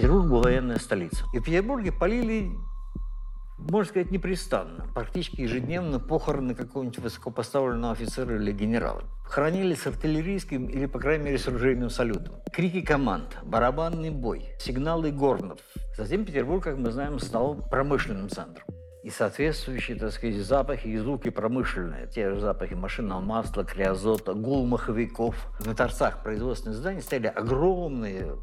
Петербург был военная столица. И в Петербурге полили можно сказать, непрестанно. Практически ежедневно похороны какого-нибудь высокопоставленного офицера или генерала. Хоронили с артиллерийским или, по крайней мере, с оружейным салютом. Крики команд, барабанный бой, сигналы горнов. Затем Петербург, как мы знаем, стал промышленным центром и соответствующие, так сказать, запахи и звуки промышленные. Те же запахи машинного масла, криозота, гул маховиков. На торцах производственных зданий стояли огромные,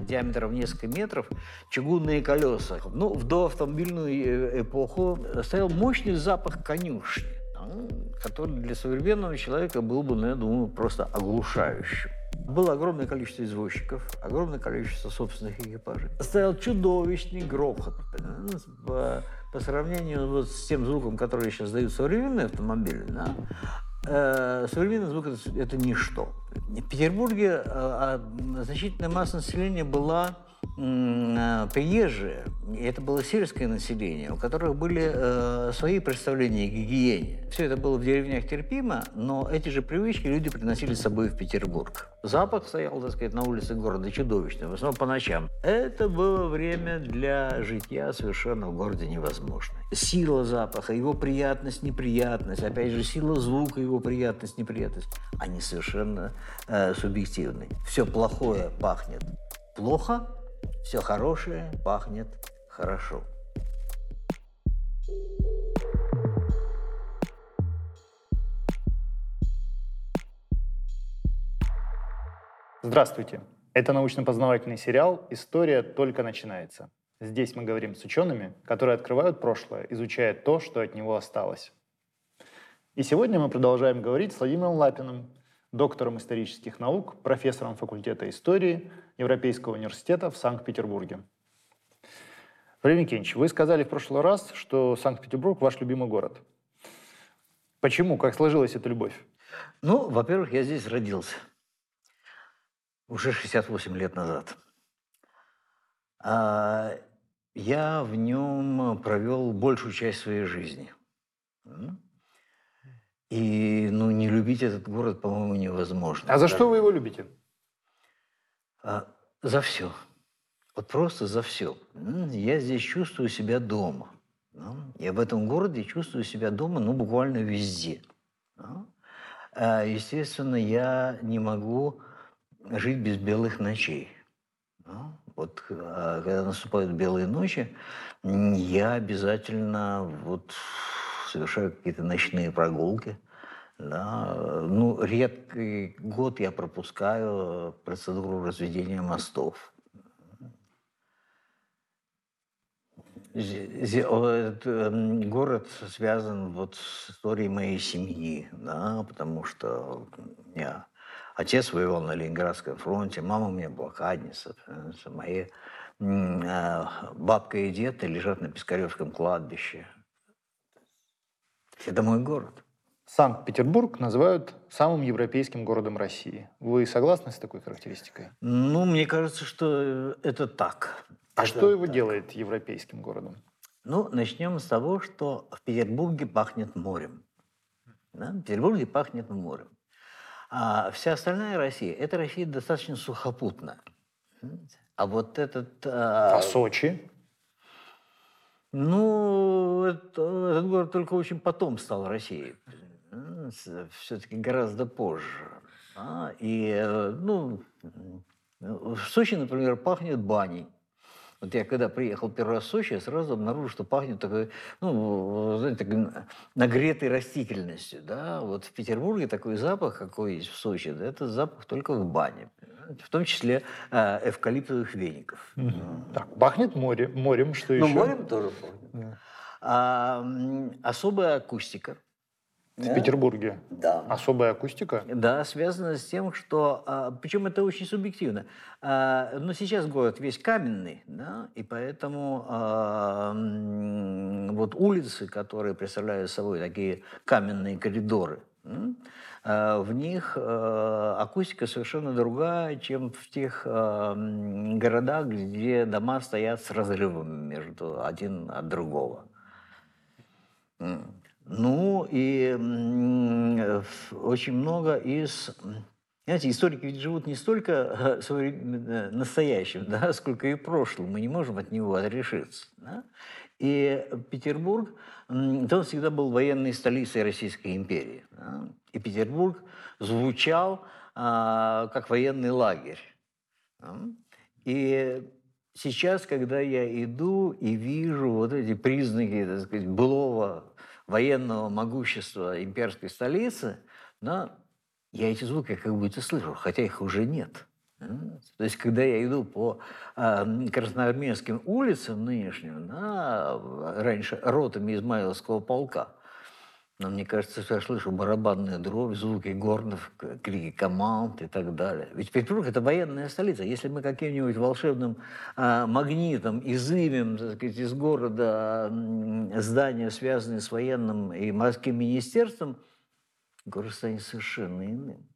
диаметром несколько метров, чугунные колеса. Ну, в доавтомобильную э, эпоху стоял мощный запах конюшни, который для современного человека был бы, ну, я думаю, просто оглушающим. Было огромное количество извозчиков, огромное количество собственных экипажей. Стоял чудовищный грохот по сравнению вот с тем звуком, который сейчас дают современные автомобили, да, э, современный звук это, это ничто. В Петербурге э, а, значительная масса населения была приезжие, и это было сельское население, у которых были э, свои представления о гигиене. Все это было в деревнях терпимо, но эти же привычки люди приносили с собой в Петербург. Запах стоял, так сказать, на улице города чудовищный, в основном по ночам. Это было время для житья совершенно в городе невозможно. Сила запаха, его приятность, неприятность, опять же, сила звука, его приятность, неприятность, они совершенно э, субъективны. Все плохое пахнет плохо, все хорошее пахнет хорошо. Здравствуйте! Это научно-познавательный сериал «История только начинается». Здесь мы говорим с учеными, которые открывают прошлое, изучая то, что от него осталось. И сегодня мы продолжаем говорить с Владимиром Лапиным, доктором исторических наук, профессором факультета истории Европейского университета в Санкт-Петербурге. Владимир Никитич, вы сказали в прошлый раз, что Санкт-Петербург ваш любимый город. Почему? Как сложилась эта любовь? Ну, во-первых, я здесь родился. Уже 68 лет назад. А я в нем провел большую часть своей жизни. И, ну, не любить этот город, по-моему, невозможно. А за что вы его любите? А, за все. Вот просто за все. Я здесь чувствую себя дома. Я в этом городе чувствую себя дома, ну, буквально везде. А, естественно, я не могу жить без белых ночей. Вот а, когда наступают белые ночи, я обязательно вот совершаю какие-то ночные прогулки. Да. Ну, редкий год я пропускаю процедуру разведения мостов. Эм, город связан вот с историей моей семьи, да, потому что меня отец воевал на Ленинградском фронте, мама у меня блокадница, мои э, бабка и дед лежат на Пискаревском кладбище. Это мой город. Санкт-Петербург называют самым европейским городом России. Вы согласны с такой характеристикой? Ну, мне кажется, что это так. А это что его так. делает европейским городом? Ну, начнем с того, что в Петербурге пахнет морем. Да? В Петербурге пахнет морем. А вся остальная Россия – это Россия достаточно сухопутная. А вот этот... А, а Сочи? Ну, это, этот город только очень потом стал Россией. Все-таки гораздо позже. А, и, э, ну, в Сочи, например, пахнет баней. Вот я когда приехал первый раз в Сочи, я сразу обнаружил, что пахнет такой, ну, знаете, такой нагретой растительностью, да. Вот в Петербурге такой запах, какой есть в Сочи, да, это запах только в бане, в том числе э, эвкалиптовых веников. Mm-hmm. Так, пахнет море, морем, что ну, еще? Ну, морем тоже пахнет. Yeah. А, особая акустика – в да? Петербурге? Да. Особая акустика? Да, связано с тем, что... А, причем это очень субъективно. А, но сейчас город весь каменный, да, и поэтому а, вот улицы, которые представляют собой такие каменные коридоры, в них акустика совершенно другая, чем в тех городах, где дома стоят с разрывом между один от другого. Ну и очень много из Знаете, историки ведь живут не столько э, э, настоящим, да, сколько и прошлым. Мы не можем от него отрешиться. Да? И Петербург, он всегда был военной столицей Российской империи. Да? И Петербург звучал а, как военный лагерь. Да? И сейчас, когда я иду и вижу вот эти признаки, так сказать, былого военного могущества имперской столицы, да, я эти звуки как будто слышу, хотя их уже нет. То есть, когда я иду по э, красноармейским улицам нынешним, да, раньше ротами Измайловского полка, но мне кажется, что я слышу барабанные дробь, звуки горнов, крики команд и так далее. Ведь Петербург – это военная столица. Если мы каким-нибудь волшебным э, магнитом изымем так сказать, из города здания, связанные с военным и морским министерством – город станет совершенно иным.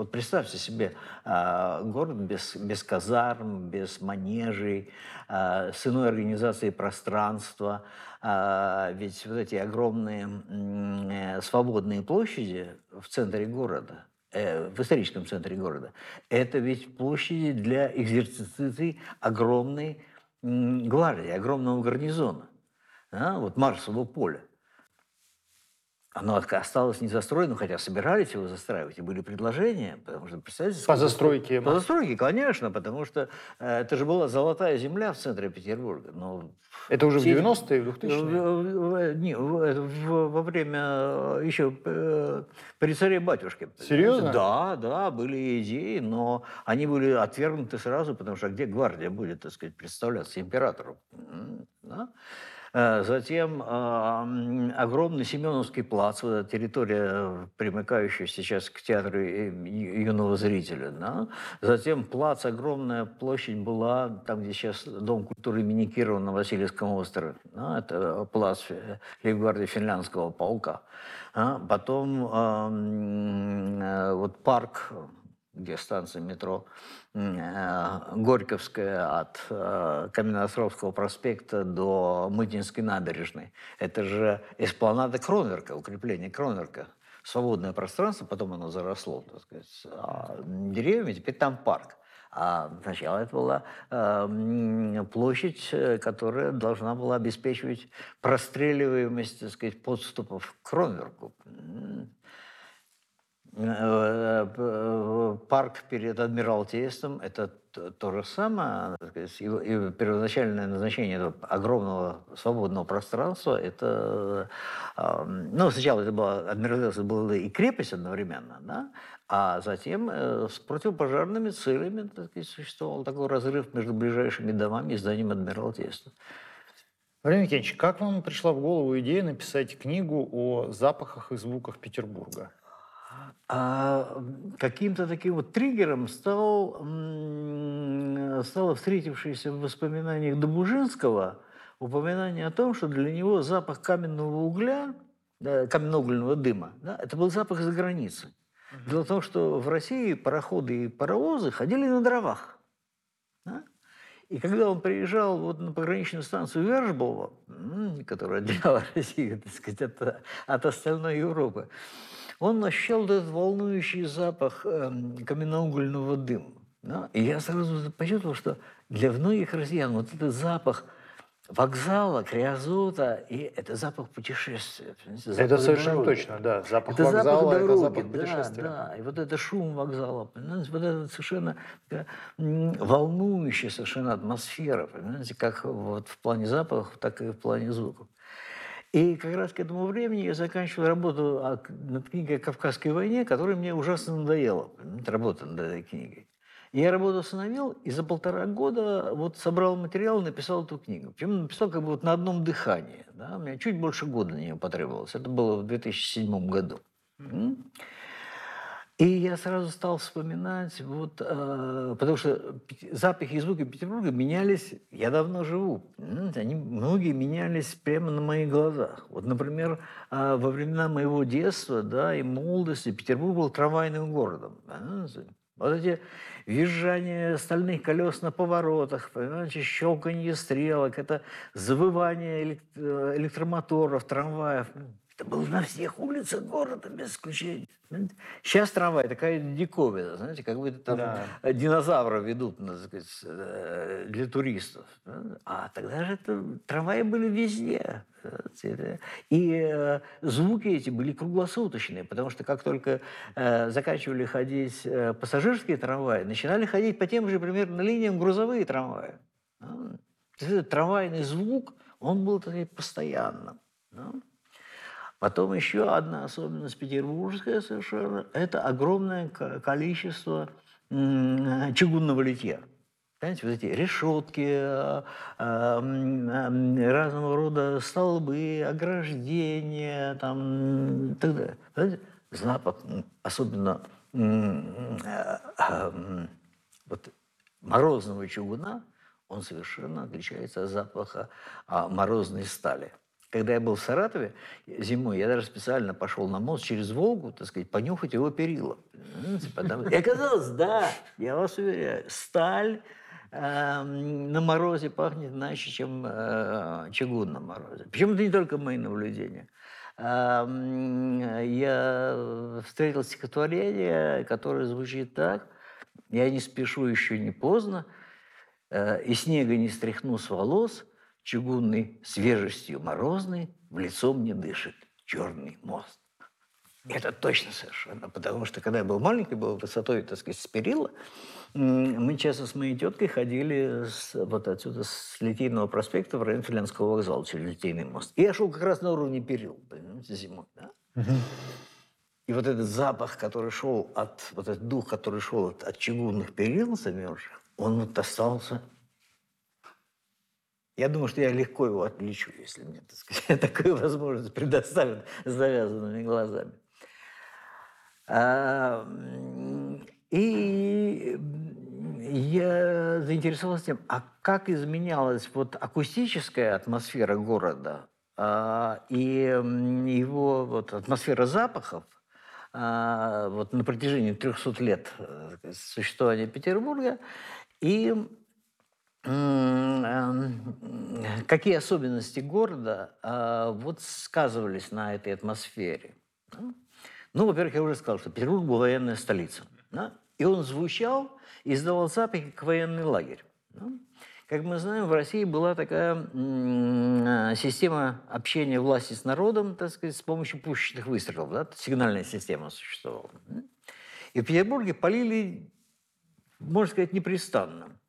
Вот представьте себе э, город без, без казарм, без манежей, э, с иной организацией пространства. Э, ведь вот эти огромные э, свободные площади в центре города, э, в историческом центре города, это ведь площади для экзерциции огромной э, гвардии, огромного гарнизона. Да? Вот Марсово поле. Оно осталось не застроенным, хотя собирались его застраивать, и были предложения, потому что, представляете... По застройке? По застройке, конечно, потому что э, это же была золотая земля в центре Петербурга. Но это уже в 90-е, в 2000-е? Не, во время э, еще э, при царе батюшке. Серьезно? Да, да, были идеи, но они были отвергнуты сразу, потому что где гвардия будет, так сказать, представляться императору? Да? Э, затем огромный Семеновский плац, территория, примыкающая сейчас к театру юного зрителя. Да? Затем плац, огромная площадь была, там, где сейчас Дом культуры имени Кирова на Васильевском острове. Да? Это плац лейбгвардии финляндского полка. А потом э, вот парк где станция метро э, Горьковская от э, Каменноостровского проспекта до Мытинской набережной. Это же эспланада Кронверка, укрепление Кронверка. Свободное пространство, потом оно заросло, так сказать, а деревьями, теперь там парк. А сначала это была э, площадь, которая должна была обеспечивать простреливаемость, так сказать, подступов к Кронверку. Парк перед Адмиралтейством – это то же самое. И первоначальное назначение этого огромного свободного пространства – это… Ну, сначала это было, Адмиралтейство было и крепость одновременно, да? а затем э, с противопожарными целями так сказать, существовал такой разрыв между ближайшими домами и зданием Адмиралтейства. Владимир Евгеньевич, как вам пришла в голову идея написать книгу о запахах и звуках Петербурга? А каким-то таким вот триггером стал, стало встретившееся в воспоминаниях Добужинского упоминание о том, что для него запах каменного угля, каменноугольного дыма, да, это был запах за границей. Дело в том, что в России пароходы и паровозы ходили на дровах. Да? И когда он приезжал вот на пограничную станцию Вержбова, которая отделяла Россию так сказать, от, от остальной Европы, он ощущал этот волнующий запах э, каменноугольного дыма. Да? И я сразу почувствовал, что для многих россиян вот этот запах вокзала, криозота, и это запах путешествия. Запах это совершенно дороги. точно, да. Запах это вокзала, запах дороги, это запах путешествия. Да, да. И вот это шум вокзала, понимаете, вот это совершенно волнующая совершенно атмосфера, понимаете, как вот в плане запахов, так и в плане звуков. И как раз к этому времени я заканчивал работу над книгой о Кавказской войне, которая мне ужасно надоела. Работа над этой книгой. И я работу остановил, и за полтора года вот собрал материал и написал эту книгу. Причем написал как бы вот на одном дыхании. Да? У меня чуть больше года на нее потребовалось. Это было в 2007 году. Mm-hmm. И я сразу стал вспоминать, вот, э, потому что запахи и звуки Петербурга менялись, я давно живу, они многие менялись прямо на моих глазах. Вот, например, э, во времена моего детства да, и молодости Петербург был трамвайным городом. Понимаете? Вот эти визжания стальных колес на поворотах, понимаете, щелканье стрелок, это завывание электромоторов, трамваев. Это было на всех улицах города, без исключения. Сейчас трамвай такая диковина, знаете, как будто там да. динозавра ведут так сказать, э, для туристов. А тогда же это, трамваи были везде. И э, звуки эти были круглосуточные, потому что как только э, заканчивали ходить пассажирские трамваи, начинали ходить по тем же примерно линиям грузовые трамваи. Этот трамвайный звук, он был постоянным. Потом еще одна особенность петербургская совершенно – это огромное количество чугунного литья. Понимаете, вот эти решетки, э, разного рода столбы, ограждения, там, и так далее. Понимаете? Особенно э, вот, морозного чугуна, он совершенно отличается от запаха а, морозной стали. Когда я был в Саратове зимой, я даже специально пошел на мост через Волгу, так сказать, понюхать его перила. И оказалось, да, я вас уверяю, сталь э, на морозе пахнет иначе, чем э, чугун на морозе. Причем это не только мои наблюдения. Э, я встретил стихотворение, которое звучит так. Я не спешу, еще не поздно, э, и снега не стряхну с волос – чугунной свежестью морозной в лицо мне дышит черный мост. Это точно совершенно, потому что когда я был маленький, был высотой, так сказать, с перила, мы часто с моей теткой ходили с, вот отсюда, с Литейного проспекта в район Финляндского вокзала через Литейный мост. И я шел как раз на уровне перил, понимаете, зимой. Да? Угу. И вот этот запах, который шел от, вот этот дух, который шел от, от чугунных перил замерзших, он вот остался я думаю, что я легко его отличу, если мне так сказать, такую возможность предоставят с завязанными глазами. А, и я заинтересовался тем, а как изменялась вот акустическая атмосфера города а, и его вот атмосфера запахов а, вот на протяжении 300 лет э, существования Петербурга и какие особенности города а, вот сказывались на этой атмосфере? Ну, во-первых, я уже сказал, что Петербург был военная столица. Да? И он звучал издавал запахи как военный лагерь. Да? Как мы знаем, в России была такая а, система общения власти с народом, так сказать, с помощью пушечных выстрелов. Да? Сигнальная система существовала. И в Петербурге полили, можно сказать, непрестанно.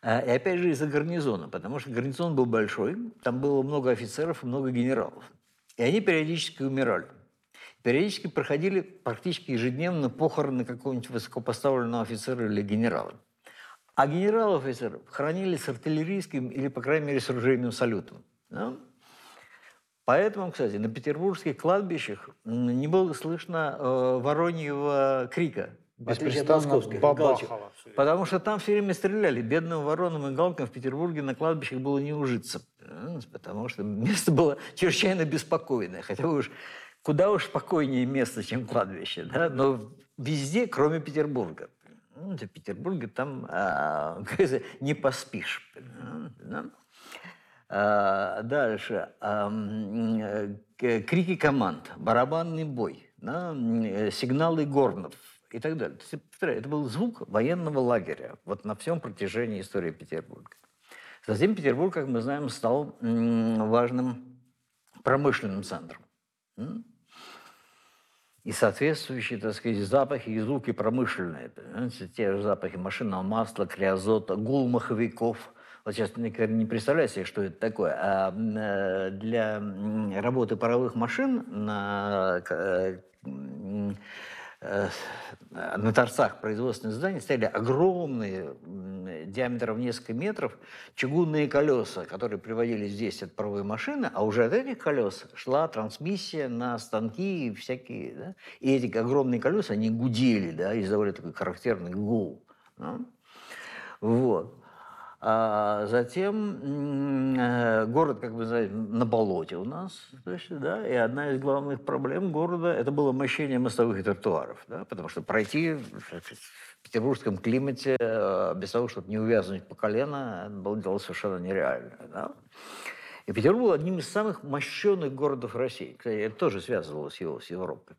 А, и опять же из-за гарнизона, потому что гарнизон был большой, там было много офицеров и много генералов. И они периодически умирали. Периодически проходили практически ежедневно похороны какого-нибудь высокопоставленного офицера или генерала. А генералов офицеров хоронили с артиллерийским или, по крайней мере, с оружейным салютом. Да? Поэтому, кстати, на петербургских кладбищах не было слышно э, вороньего крика Беспрестанно бабахало. Потому что там все время стреляли. Бедным вороном и галкам в Петербурге на кладбищах было не ужиться. Потому что место было чрезвычайно беспокойное. Хотя уж куда уж спокойнее место, чем кладбище. Да? Но везде, кроме Петербурга. Ну, в Петербурге там а, не поспишь. Да? А, дальше. А, э, крики команд, барабанный бой, да? Э, сигналы горнов – и так далее. Это был звук военного лагеря вот на всем протяжении истории Петербурга. Затем Петербург, как мы знаем, стал важным промышленным центром. И соответствующие, так сказать, запахи и звуки промышленные. Понимаете? Те же запахи машинного масла, криозота, гул маховиков. Вот сейчас не представляю себе, что это такое. А э, для работы паровых машин на Э, на торцах производственных зданий стояли огромные, диаметром несколько метров, чугунные колеса, которые приводились здесь от паровой машины, а уже от этих колес шла трансмиссия на станки и всякие. Да? И эти огромные колеса, они гудели, да, издавали такой характерный гул. Да? Вот. А затем э, город, как бы знаете, на болоте у нас, значит, да, и одна из главных проблем города это было мощение мостовых и тротуаров, да, потому что пройти в петербургском климате э, без того, чтобы не увязнуть по колено, было дело совершенно нереально. Да. И Петербург был одним из самых мощенных городов России. Кстати, это тоже связывалось его с Европой.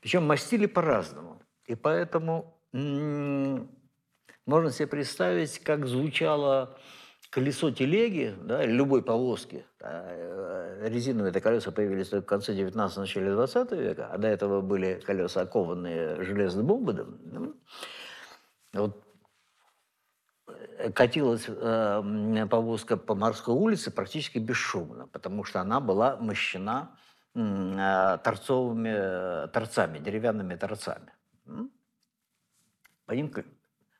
Причем мастили по-разному. И поэтому можно себе представить, как звучало колесо телеги, да, любой повозки. Да, резиновые это колеса появились только в конце 19 начале 20 века, а до этого были колеса, окованные железным ободом. Ну, вот катилась э, повозка по морской улице практически бесшумно, потому что она была мощена э, торцовыми э, торцами, деревянными торцами. По ним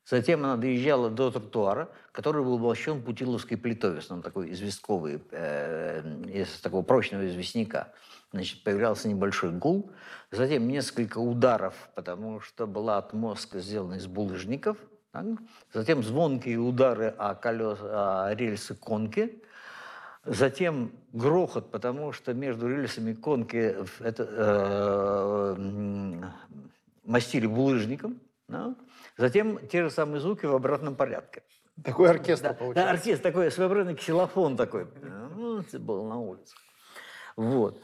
Затем она доезжала до тротуара, который был мощен путиловской плитой, в основном такой известковый, э, из такого прочного известняка. Значит, появлялся небольшой гул. Затем несколько ударов, потому что была отмостка сделана из булыжников. Так? Затем звонкие удары о, колес, о рельсы конки. Затем грохот, потому что между рельсами конки это, э, мастили булыжником. Да? Затем те же самые звуки в обратном порядке. Такой оркестр да, получается. Да, оркестр такой, своеобразный ксилофон такой. Ну, это был на улице. Вот.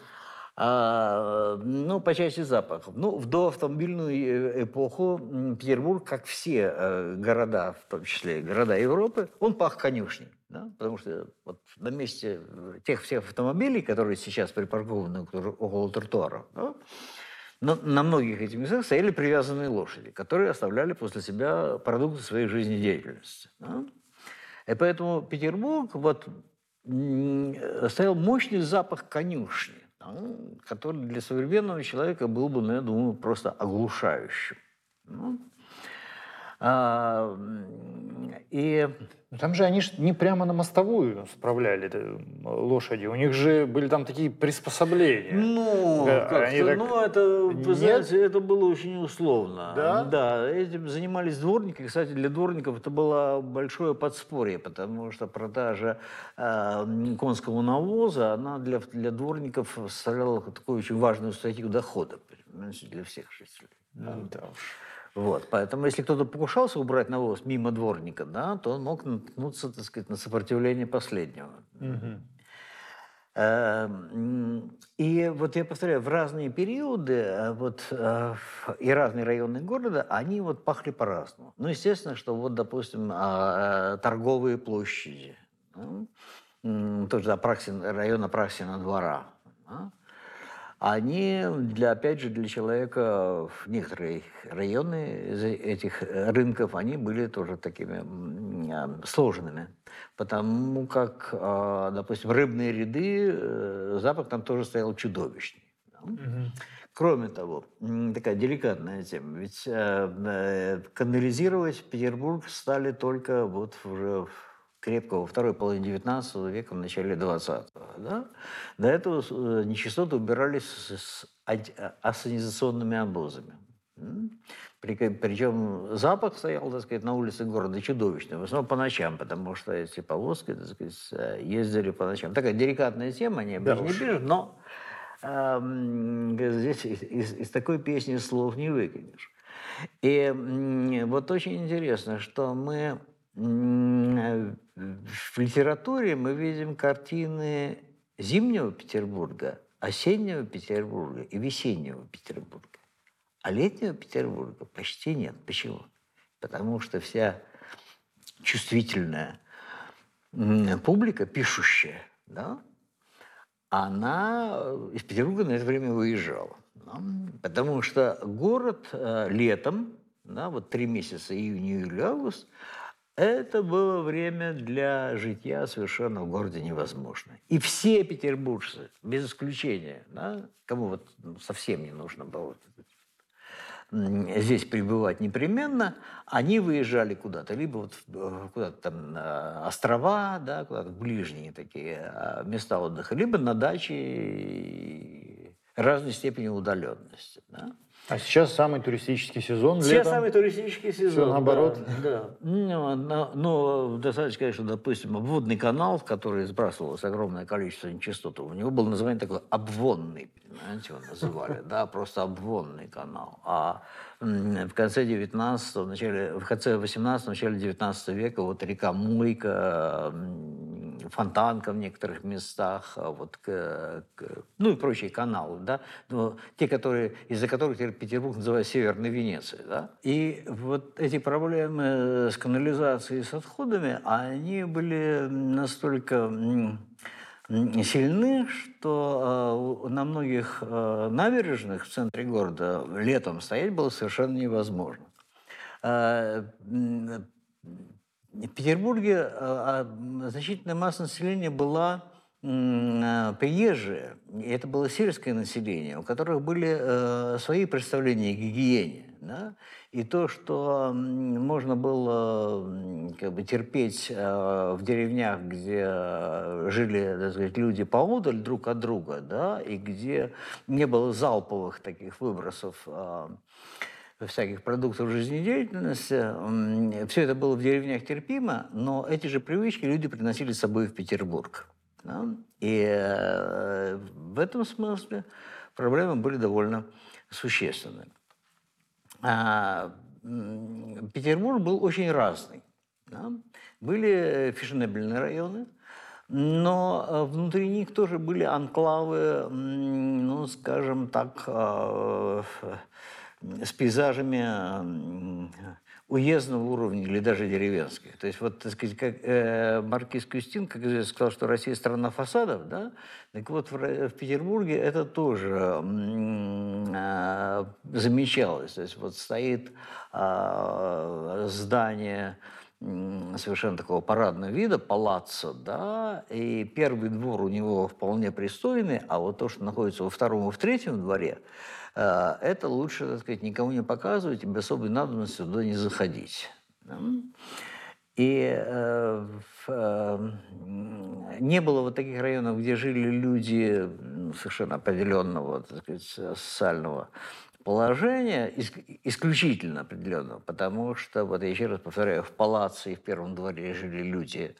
А, ну, по части запахов. Ну, в доавтомобильную э, эпоху Петербург, как все э, города, в том числе города Европы, он пах конюшней. Да? Потому что вот на месте тех всех автомобилей, которые сейчас припаркованы около тротуара, да, но на многих этих местах стояли привязанные лошади, которые оставляли после себя продукты своей жизнедеятельности. Да? И поэтому Петербург вот, стоял мощный запах конюшни, да, который для современного человека был бы, ну, я думаю, просто оглушающим. Да? А, и ну, там же они ж не прямо на мостовую справляли лошади. У них же были там такие приспособления. Ну, они так... ну это, вы знаете, это было очень условно. Да? Да, этим занимались дворники. Кстати, для дворников это было большое подспорье, потому что продажа э, конского навоза, она для, для дворников составляла такую очень важную статью дохода для всех жителей. Ну, да уж. Вот, поэтому если кто-то покушался убрать навоз мимо дворника, да, то он мог наткнуться, так сказать, на сопротивление последнего. Угу. И вот я повторяю, в разные периоды э, вот, э, и разные районы города, они вот пахли по-разному. Ну, естественно, что вот, допустим, а, э, торговые площади, тоже Апраксин, район Апраксина двора, они, для, опять же, для человека, в некоторые районы этих рынков, они были тоже такими а, сложными. Потому как, а, допустим, рыбные ряды, э, запах там тоже стоял чудовищный. Кроме того, такая деликатная тема, ведь э, э, канализировать Петербург стали только вот уже в крепко во второй половине 19 века, в начале 20-го. Да? До этого э, нечистоты убирались с ассанизационными обозами. Причем запах стоял, так сказать, на улице города чудовищный, в основном по ночам, потому что эти повозки, так сказать, э, ездили по ночам. Такая деликатная тема, обычно да не пишут, но э, здесь из, из, из такой песни слов не выкинешь. И э, вот очень интересно, что мы Э, в литературе мы видим картины зимнего Петербурга, осеннего Петербурга и весеннего Петербурга. А летнего Петербурга почти нет. Почему? Потому что вся чувствительная публика, пишущая, да, она из Петербурга на это время выезжала. Да? Потому что город э, летом, да, вот три месяца, июнь, июль, август, это было время для житья совершенно в городе невозможно. И все петербуржцы, без исключения, да, кому вот совсем не нужно было здесь пребывать непременно, они выезжали куда-то, либо вот э, куда-то там острова, да, куда-то ближние такие а, места отдыха, либо на даче разной степени удаленности. Да. А сейчас самый туристический сезон Сейчас летом. самый туристический сезон. Все наоборот. Да. да. Ну, ну, достаточно, конечно, допустим, обводный канал, в который сбрасывалось огромное количество нечистот, у него было название такое обвонный, понимаете, его называли, да, просто обвонный канал. А в конце 19 в начале, в конце 18 начале 19 века вот река Мойка Фонтанка в некоторых местах, а вот, к, к, ну и прочие каналы, да, но те, которые, из-за которых теперь Петербург называют Северной Венецией. Да? И вот эти проблемы с канализацией и с отходами, они были настолько сильны, что э, на многих э, набережных в центре города летом стоять было совершенно невозможно. Э, в Петербурге значительная масса населения была приезжие, это было сельское население, у которых были свои представления о гигиене. Да? И то, что можно было как бы, терпеть э, в деревнях, где жили так сказать, люди поодаль друг от друга, да, и где не было залповых таких выбросов э, всяких продуктов жизнедеятельности, все это было в деревнях терпимо, но эти же привычки люди приносили с собой в Петербург. Да? И э, в этом смысле проблемы были довольно существенны. А, Петербург был очень разный. Да? Были фешенебельные районы, но э, внутри них тоже были анклавы, ну, скажем так, э, с пейзажами уездного уровня или даже деревенских. То есть вот, так сказать, как э, Маркиз Кюстин, как известно, сказал, что Россия страна фасадов, да, так вот в, в Петербурге это тоже э, замечалось. То есть вот стоит э, здание совершенно такого парадного вида, палаццо, да, и первый двор у него вполне пристойный, а вот то, что находится во втором и в третьем дворе, это лучше, так сказать, никому не показывать и без особой надобности туда не заходить. И э, э, не было вот таких районов, где жили люди ну, совершенно определенного так сказать, социального положения, исключительно определенного, потому что, вот я еще раз повторяю, в палаце и в первом дворе жили люди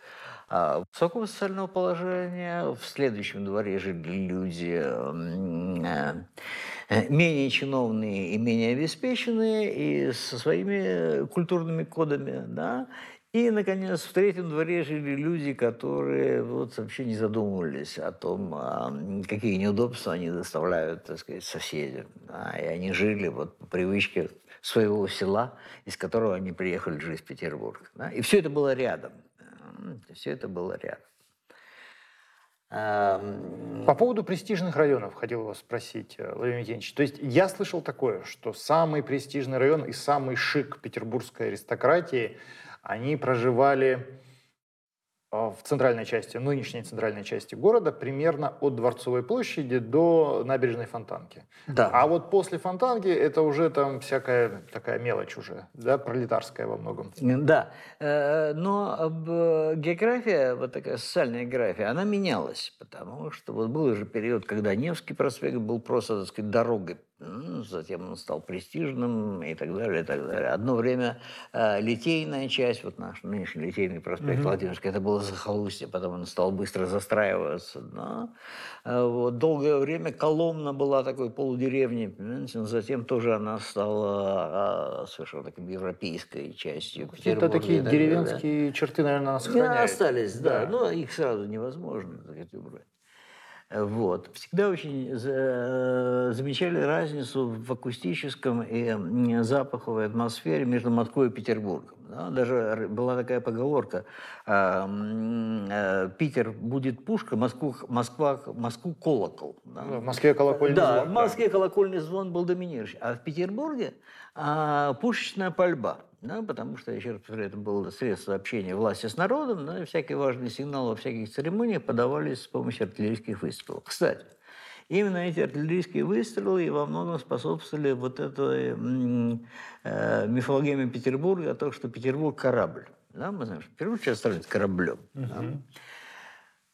а, высокого социального положения, в следующем дворе жили люди Э, менее чиновные и менее обеспеченные, и со своими культурными кодами, да, и, наконец, в третьем дворе жили люди, которые вот вообще не задумывались о том, а, какие неудобства они доставляют, так сказать, соседям. Да, и они жили вот по привычке своего села, из которого они приехали жить в Петербург. Да, и все это было рядом. Все это было рядом. По поводу престижных районов хотел вас спросить, э, Владимир Евгеньевич. То есть я слышал такое, что самый престижный район и самый шик петербургской аристократии, они проживали в центральной части, нынешней центральной части города, примерно от Дворцовой площади до набережной Фонтанки. Да. А вот после Фонтанки это уже там всякая такая мелочь уже, да, пролетарская во многом. Да, э, но география, вот такая социальная география, она менялась, потому что вот был же период, когда Невский проспект был просто, так сказать, дорогой ну, затем он стал престижным и так далее, и так далее. Одно время э, литейная часть, вот наш нынешний литейный проспект mm-hmm. Владимирский, это было захолустье, потом он стал быстро застраиваться. Да? Э, вот, долгое время Коломна была такой полудеревней, понимаете? но затем тоже она стала э, совершенно такой европейской частью Это такие деревенские да? черты, наверное, сохраняются. Да, остались, да, да. но их сразу невозможно так сказать, убрать. Вот. Всегда очень э, замечали разницу в акустическом и запаховой атмосфере между Москвой и Петербургом. Да? Даже была такая поговорка а, э, «Питер будет пушка, Москву, Москва, Москву колокол». Да? В Москве колокольный да, звон. в Москве да. колокольный звон был доминирующий. А в Петербурге а, пушечная пальба – да, потому что, еще раз повторяю, это было средство общения власти с народом, да, и всякие важные сигналы во всяких церемониях подавались с помощью артиллерийских выстрелов. Кстати, именно эти артиллерийские выстрелы и во многом способствовали вот этой э, мифологеме Петербурга о том, что Петербург – корабль. Да, мы знаем, что Петербург сейчас становится кораблем. Uh-huh. Да.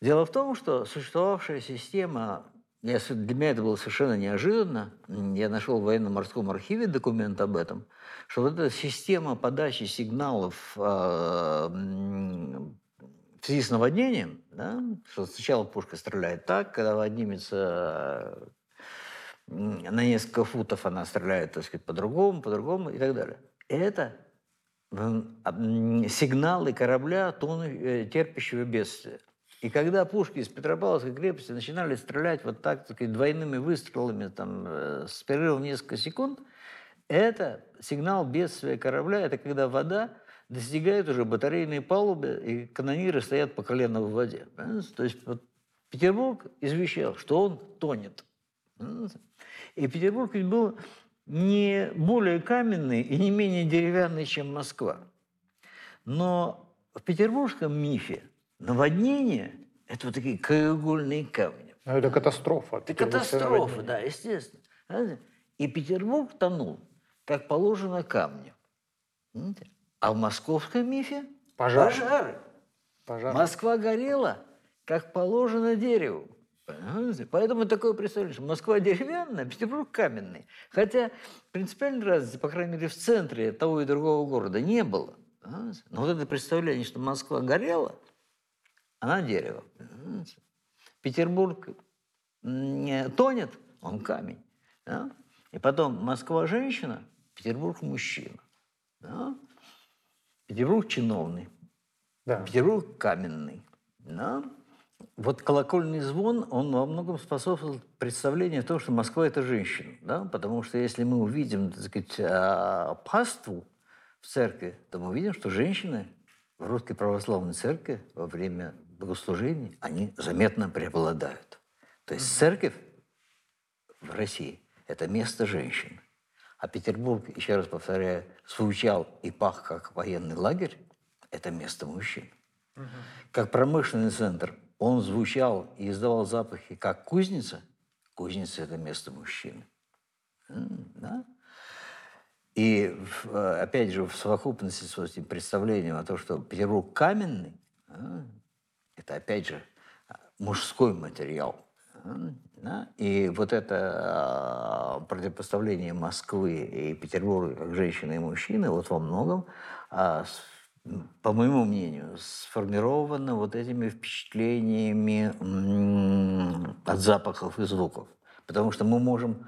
Дело в том, что существовавшая система я, для меня это было совершенно неожиданно. Я нашел в военно-морском архиве документ об этом, что вот эта система подачи сигналов э, в связи с наводнением, да, что сначала пушка стреляет так, когда поднимется на несколько футов, она стреляет, так сказать, по-другому, по-другому и так далее. Это сигналы корабля, тону, э, терпящего бедствия. И когда пушки из Петропавловской крепости начинали стрелять вот так, так двойными выстрелами там, э, с перерывом несколько секунд, это сигнал бедствия корабля, это когда вода достигает уже батарейной палубы, и канониры стоят по колено в воде. Понимаете? То есть вот Петербург извещал, что он тонет. Понимаете? И Петербург ведь был не более каменный и не менее деревянный, чем Москва. Но в петербургском мифе наводнение – это вот такие краеугольные камни. Ну, это катастрофа. Это катастрофа, да, естественно. И Петербург тонул, как положено, камнем. Понимаете? А в московском мифе – Пожар. пожары. Пожар. Москва горела, как положено дереву. Понимаете? Поэтому такое представление, что Москва деревянная, а Петербург каменный. Хотя принципиальной разницы, по крайней мере, в центре того и другого города не было. Понимаете? Но вот это представление, что Москва горела, она дерево. Понимаете? Петербург не тонет, он камень. да? И потом Москва женщина, Петербург мужчина. да? Петербург чиновный, Да. Петербург каменный. Да? Вот колокольный звон, он во многом способствовал представлению того, что Москва – это женщина. Да? Потому что если мы увидим, так сказать, а, паству в церкви, то мы увидим, что женщины в русской православной церкви во время богослужений, они заметно преобладают. То есть церковь в России – это место женщин. А Петербург, еще раз повторяю, звучал и пах как военный лагерь – это место мужчин. Как промышленный центр он звучал и издавал запахи как кузница. Кузница – это место мужчины. М, Да? И э, опять же в совокупности с этим представлением о том, что Петербург каменный, а, это опять же мужской материал. да. И вот это а, противопоставление Москвы и Петербурга как женщины и мужчины вот во многом, а, по моему мнению, сформировано вот этими впечатлениями от запахов и звуков. Потому что мы можем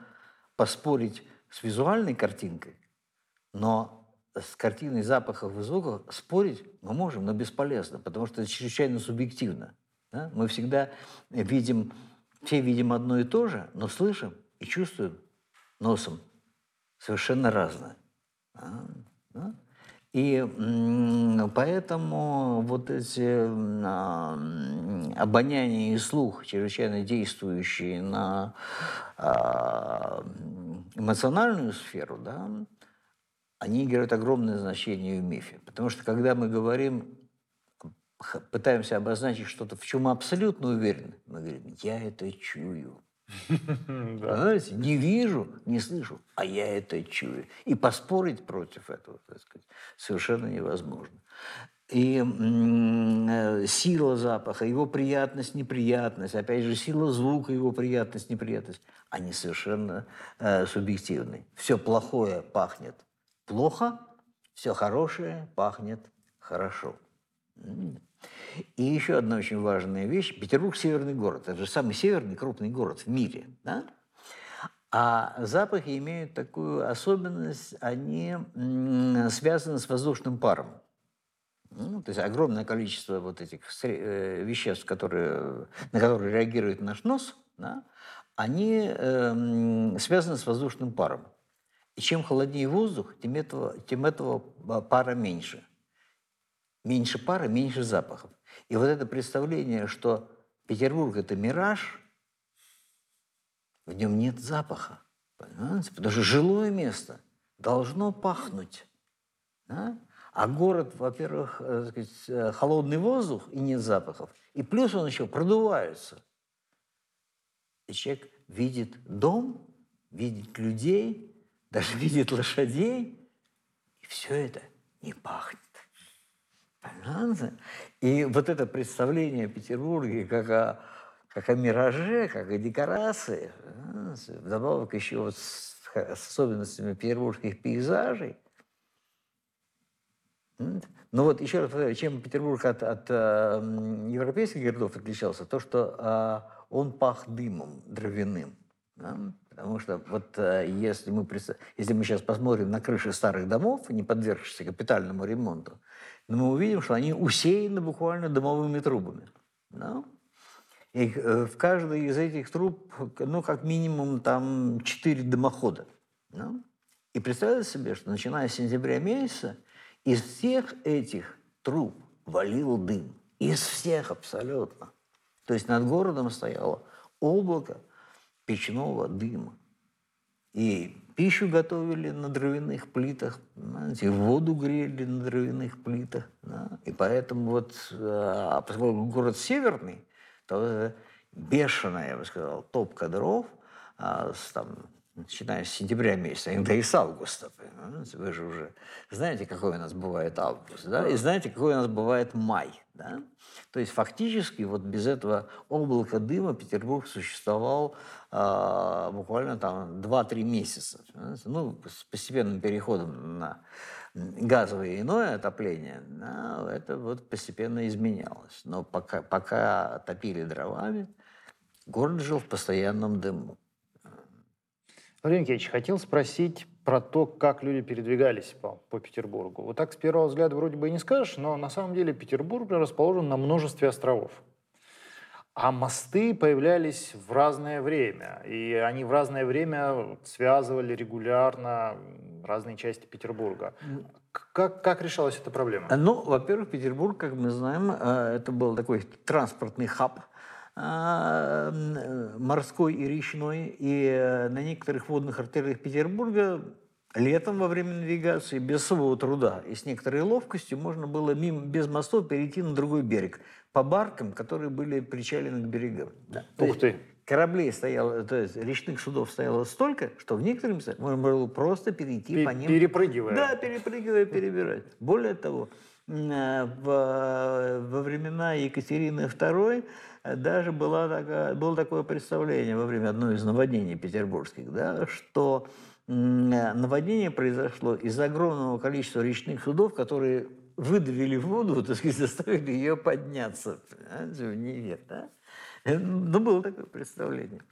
поспорить с визуальной картинкой, но с картиной запахов и звуков спорить мы можем, но бесполезно, потому что это чрезвычайно субъективно. да. Мы всегда видим, все видим одно и то же, но слышим и чувствуем носом совершенно разное. А, да. И поэтому вот эти а, обоняние и слух, чрезвычайно действующие на а, эмоциональную сферу, да, они играют огромное значение в мифе. Потому что когда мы говорим, пытаемся обозначить что-то, в чем мы абсолютно уверены, мы говорим, я это чую. Понимаете? Не вижу, не слышу, а я это чую. И поспорить против этого, так сказать, совершенно невозможно. И э, сила запаха, его приятность, неприятность, опять же, сила звука, его приятность, неприятность, они совершенно э, субъективны. Все плохое пахнет плохо, все хорошее пахнет хорошо. И еще одна очень важная вещь. Петербург – северный город. Это же самый северный крупный город в мире. Да? А запахи имеют такую особенность, они связаны с воздушным паром. Ну, то есть огромное количество вот этих э, веществ, которые, на которые реагирует наш нос, да, они эм, связаны с воздушным паром. И чем холоднее воздух, тем этого, тем этого а, пара меньше. Меньше пара, меньше запахов. И вот это представление, что Петербург – это мираж, в нем нет запаха. Понимаете? Потому что жилое место должно пахнуть. да? А город, во-первых, э, сказать, э, холодный воздух и нет запахов. И плюс он еще продувается. И человек видит дом, видит людей, даже видит лошадей, и все это не пахнет. Понимаете? И вот это представление о Петербурге как о, как о мираже, как о декорации, понимаете? вдобавок еще вот с, особенностями петербургских пейзажей. Понимаете? Ну вот еще раз повторяю, чем Петербург от, от э, европейских городов отличался, то, что э, он пах дымом дровяным. да. Потому что вот э, если мы, если мы сейчас посмотрим на крыши старых домов, не подвергшихся капитальному ремонту, но мы увидим, что они усеяны буквально дымовыми трубами. Да? И э, в каждой из этих труб, ну, как минимум, там четыре дымохода. Да? И представьте себе, что начиная с сентября месяца из всех этих труб валил дым. Из всех абсолютно. То есть над городом стояло облако печного дыма. И пищу готовили на дровяных плитах, знаете, воду грели на дровяных плитах. Да? И поэтому вот, а, поскольку город северный, то бешеная, я бы сказал, топка дров, а, с, там, начиная с сентября месяца, иногда и с августа. Понимаете? Вы же уже знаете, какой у нас бывает август, да? И знаете, какой у нас бывает май, да? То есть фактически вот без этого облака дыма Петербург существовал э, буквально там 2-3 месяца. Понимаете? Ну, с постепенным переходом на газовое иное отопление, да, это вот постепенно изменялось. Но пока, пока топили дровами, город жил в постоянном дыму. Владимир Никитич, хотел спросить про то, как люди передвигались по, по Петербургу. Вот так с первого взгляда вроде бы и не скажешь, но на самом деле Петербург расположен на множестве островов. А мосты появлялись в разное время, и они в разное время связывали регулярно разные части Петербурга. Как, как решалась эта проблема? Ну, во-первых, Петербург, как мы знаем, э, это был такой транспортный хаб, морской и речной, и э, на некоторых водных артериях Петербурга летом во время навигации без особого труда и с некоторой ловкостью можно было мимо, без мостов перейти на другой берег по баркам, которые были причалены к берегам. Да. Ух ты! Кораблей стояло, то есть речных судов стояло столько, что в некоторых местах можно было просто перейти Пе- по ним. Перепрыгивая. Да, перепрыгивая, перебирать. Более того, э, в, во времена Екатерины II даже была такая, было такое представление во время одной из наводнений петербургских, да, что наводнение произошло из-за огромного количества речных судов, которые выдавили воду, так сказать, заставили ее подняться в Неве. Да? Ну, было такое представление.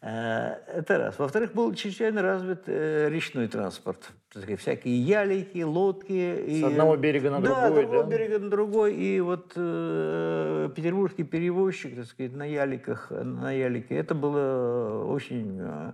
Э, это раз. Во-вторых, был чрезвычайно развит э, речной транспорт. Сказать, всякие ялики, лодки. С и, одного берега на да, другой, с одного берега на другой. И вот э, петербургский перевозчик, так сказать, на яликах, на ялике, это было очень... Э,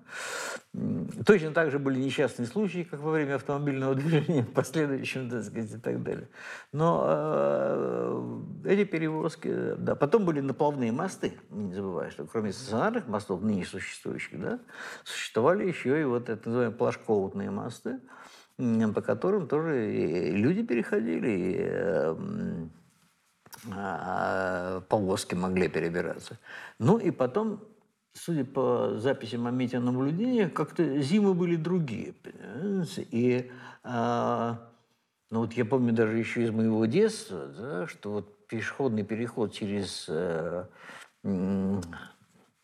точно так же были несчастные случаи, как во время автомобильного движения, в последующем, так сказать, и так далее. Но э, эти перевозки... Да. Потом были наплавные мосты, не забывай, что кроме стационарных мостов, ныне существующих, да, существовали еще и вот это называемые плашководные мосты, по которым тоже люди переходили, и эм, а, повозки могли перебираться. Ну и потом, судя по записям о метеонаблюдениях, как-то зимы были другие. Понимаете? И а, ну вот я помню даже еще из моего детства, да, что вот пешеходный переход через э,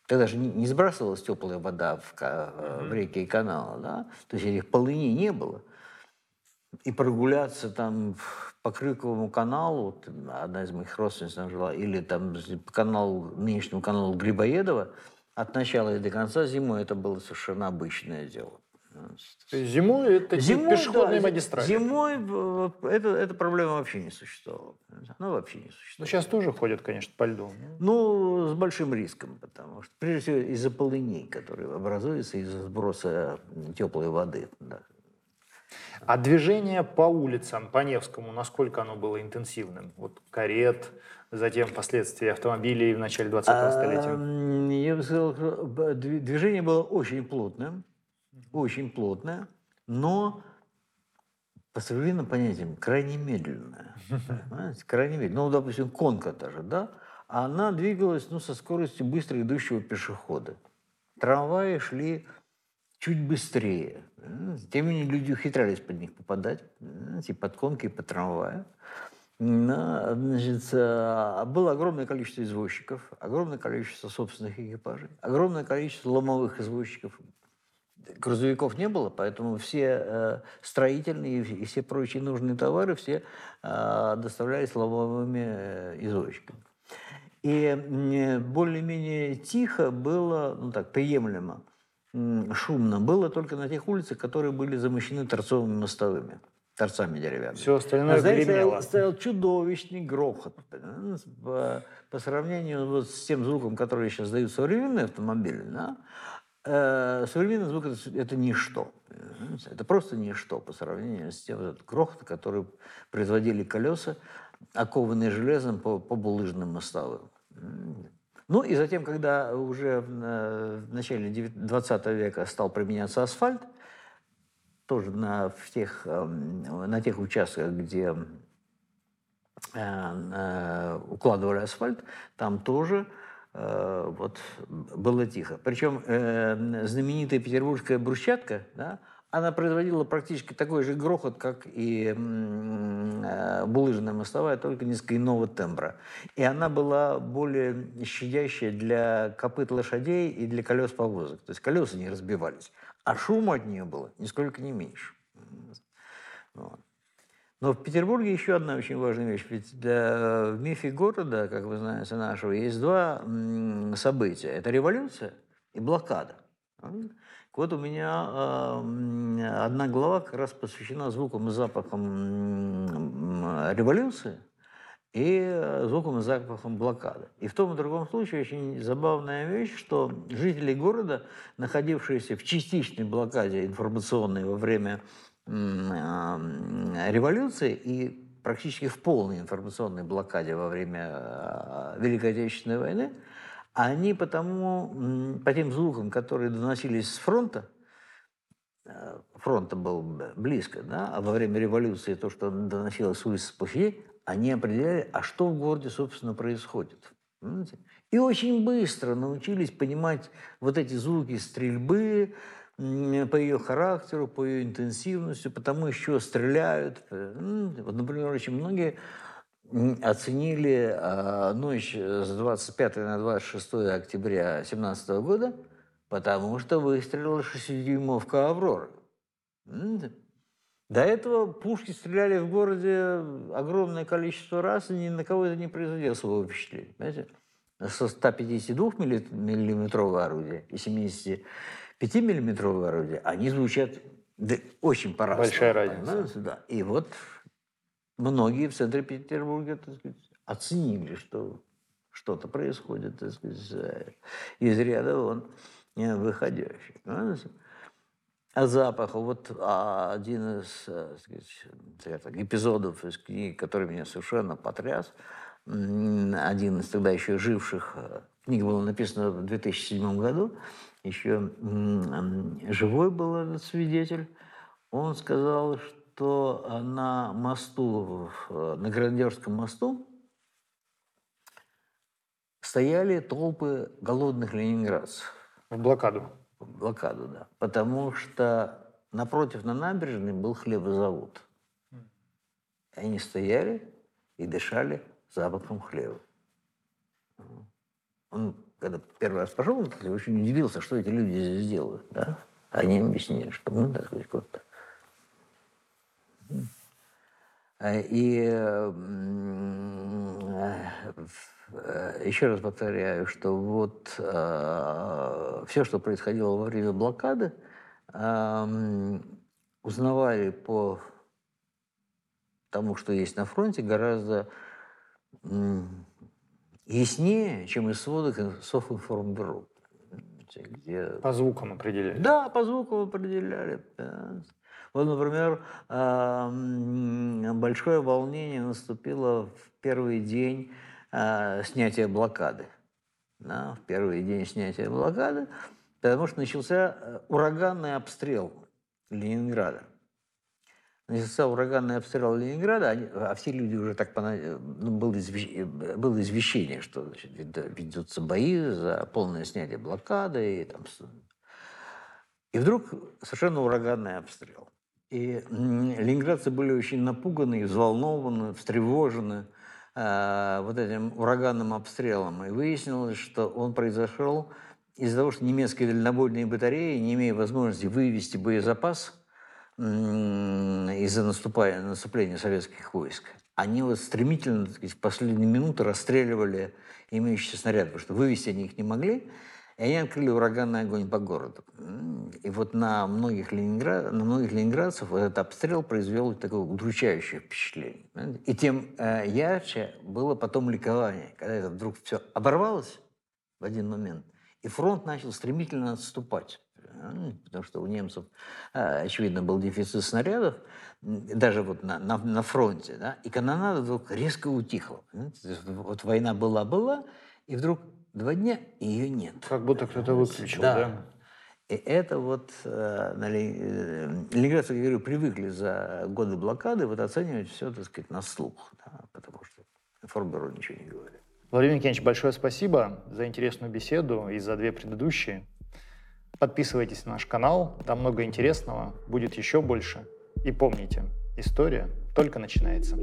Тогда же не сбрасывалась теплая вода в, в реки и каналы, да? То есть этих полыней не было. И прогуляться там по Крюковому каналу, одна из моих родственниц там жила, или там по каналу, нынешнему каналу Грибоедова, от начала и до конца зимой это было совершенно обычное дело. Зимой это зимой, пешеходные да, магистрали? Зимой это, эта проблема вообще не существовала. Она вообще не существовала. Но сейчас тоже ходят, конечно, по льду. Ну, с большим риском, потому что, прежде всего, из-за полыней, которые образуются из-за сброса теплой воды. Да. А движение по улицам, по Невскому, насколько оно было интенсивным? Вот карет, затем впоследствии автомобилей в начале 20-го а, столетия? Я бы сказал, движение было очень плотным очень плотная, но по современным понятиям крайне медленная. Понимаете? Крайне медленная. Ну, допустим, конка даже, да? Она двигалась ну, со скоростью быстро идущего пешехода. Трамваи шли чуть быстрее. Тем не менее, люди ухитрялись под них попадать, и под конки, и под трамвая. Значит, а, было огромное количество извозчиков, огромное количество собственных экипажей, огромное количество ломовых извозчиков, грузовиков не было, поэтому все э, строительные и все прочие нужные товары все э, доставлялись ломовыми э, извозчиками. И более-менее тихо было, ну так, приемлемо, шумно было только на тех улицах, которые были замощены торцовыми мостовыми. торцами деревянными. Все остальное А стоял, стоял чудовищный грохот. По, по сравнению вот с тем звуком, который сейчас дают современные автомобили, да, э, современный звук это, это ничто. понимаете? Это просто ничто по сравнению с тем вот, грохотом, который производили колеса, окованные железом по, по булыжным мостовым. Ну и затем, когда уже в, э, начале 20 века стал применяться асфальт, тоже на, в тех, эм, на тех участках, где э, э, укладывали асфальт, там тоже э, вот было тихо. Причем знаменитая петербургская брусчатка, да, она производила практически такой же грохот, как и э, булыжная мостовая, только несколько иного тембра. И она была более щадящая для копыт лошадей и для колес повозок. То есть колеса не разбивались. А шума от нее было нисколько не меньше. Вот. Но в Петербурге еще одна очень важная вещь. Ведь для, в мифе города, как вы знаете, нашего, есть два события. Это революция и блокада. Вот у меня м, одна глава как раз посвящена звукам и запахам революции и э, звукам и запахам блокады. И в том и другом случае очень забавная вещь, что жители города, находившиеся в частичной блокаде информационной во время э, революции и практически в полной информационной блокаде во время э, Великой Отечественной войны, они потому, по тем звукам, которые доносились с фронта, э, фронта был близко, да, а во время революции то, что доносилось с улицы площадей, они определяли, а что в городе, собственно, происходит. Понимаете? И очень быстро научились понимать вот эти звуки стрельбы по ее характеру, по ее интенсивности, потому еще стреляют. М, Вот, например, очень многие оценили а, ночь с 25 на 26 октября 2017 года, потому что выстрелила шестидюймовка «Аврора». М, До этого пушки стреляли в городе огромное количество раз, и ни на кого это не производило своего впечатления. Понимаете? Со 152 миллиметрового орудия и 75 миллиметрового орудия, они звучат да, очень по-разному. Большая разница. Да. И вот многие в центре Петербурга так сказать, оценили, что что-то происходит так сказать, э, из ряда вон э, выходящих. А запах, вот а, один из э, сказать, эпизодов из книги, который меня совершенно потряс, один из тогда еще живших, э, книга была написана в 2007 году, еще живой был этот свидетель, он сказал, что на мосту, в- на Грандерском мосту стояли толпы голодных ленинградцев В блокаду. блокаду, да. Потому что напротив на набережной был хлебозавод. И они стояли и дышали запахом хлеба. Он, когда первый раз пошел, он очень удивился, что эти люди здесь делают. Да? Они объяснили, что мы, так сказать, вот Э, И э, м, э, э, еще раз повторяю, что вот все, что происходило во время блокады, узнавали по тому, что есть на фронте, гораздо яснее, чем из сводок Софинформбюро. Где По звукам определили. да, по звуку определяли. да. Вот, например, а, м, большое волнение наступило в первый день а, снятия блокады. Да, в первый день снятия блокады, потому что начался э, ураганный обстрел Ленинграда. Начался ураганный обстрел Ленинграда, они- а все люди уже так пона- ну, было, извещ- было извещение, что значит, вед- ведутся бои за полное снятие блокады. И, там, и вдруг совершенно ураганный обстрел. И ленинградцы были очень напуганы, взволнованы, встревожены э, вот этим ураганным обстрелом. И выяснилось, что он произошел из-за того, что немецкие дальнобойные батареи, не имея возможности вывести боезапас из-за наступая- наступления советских войск, они вот стремительно, так сказать, в последние минуты расстреливали имеющиеся снаряды, потому что вывести они их не могли. И они открыли ураганный огонь по городу. И вот на многих, ленинград, на многих ленинградцев этот обстрел произвел такое удручающее впечатление. И тем э, ярче было потом ликование, когда это вдруг все оборвалось в один момент, и фронт начал стремительно отступать. Потому что у немцев, э, очевидно, был дефицит снарядов, даже вот на, на, на фронте. Да? И канонада вдруг резко утихла. Вот война была-была, и вдруг Два дня ее нет. Как будто кто-то выключил, да. да? И это вот э, э, ленинградцы, я говорю, привыкли за годы блокады вот оценивать все, так сказать, на слух, да, потому что Форберу ничего не говорит. Владимир Никитич, большое спасибо за интересную беседу и за две предыдущие. Подписывайтесь на наш канал, там много интересного, будет еще больше. И помните, история только начинается.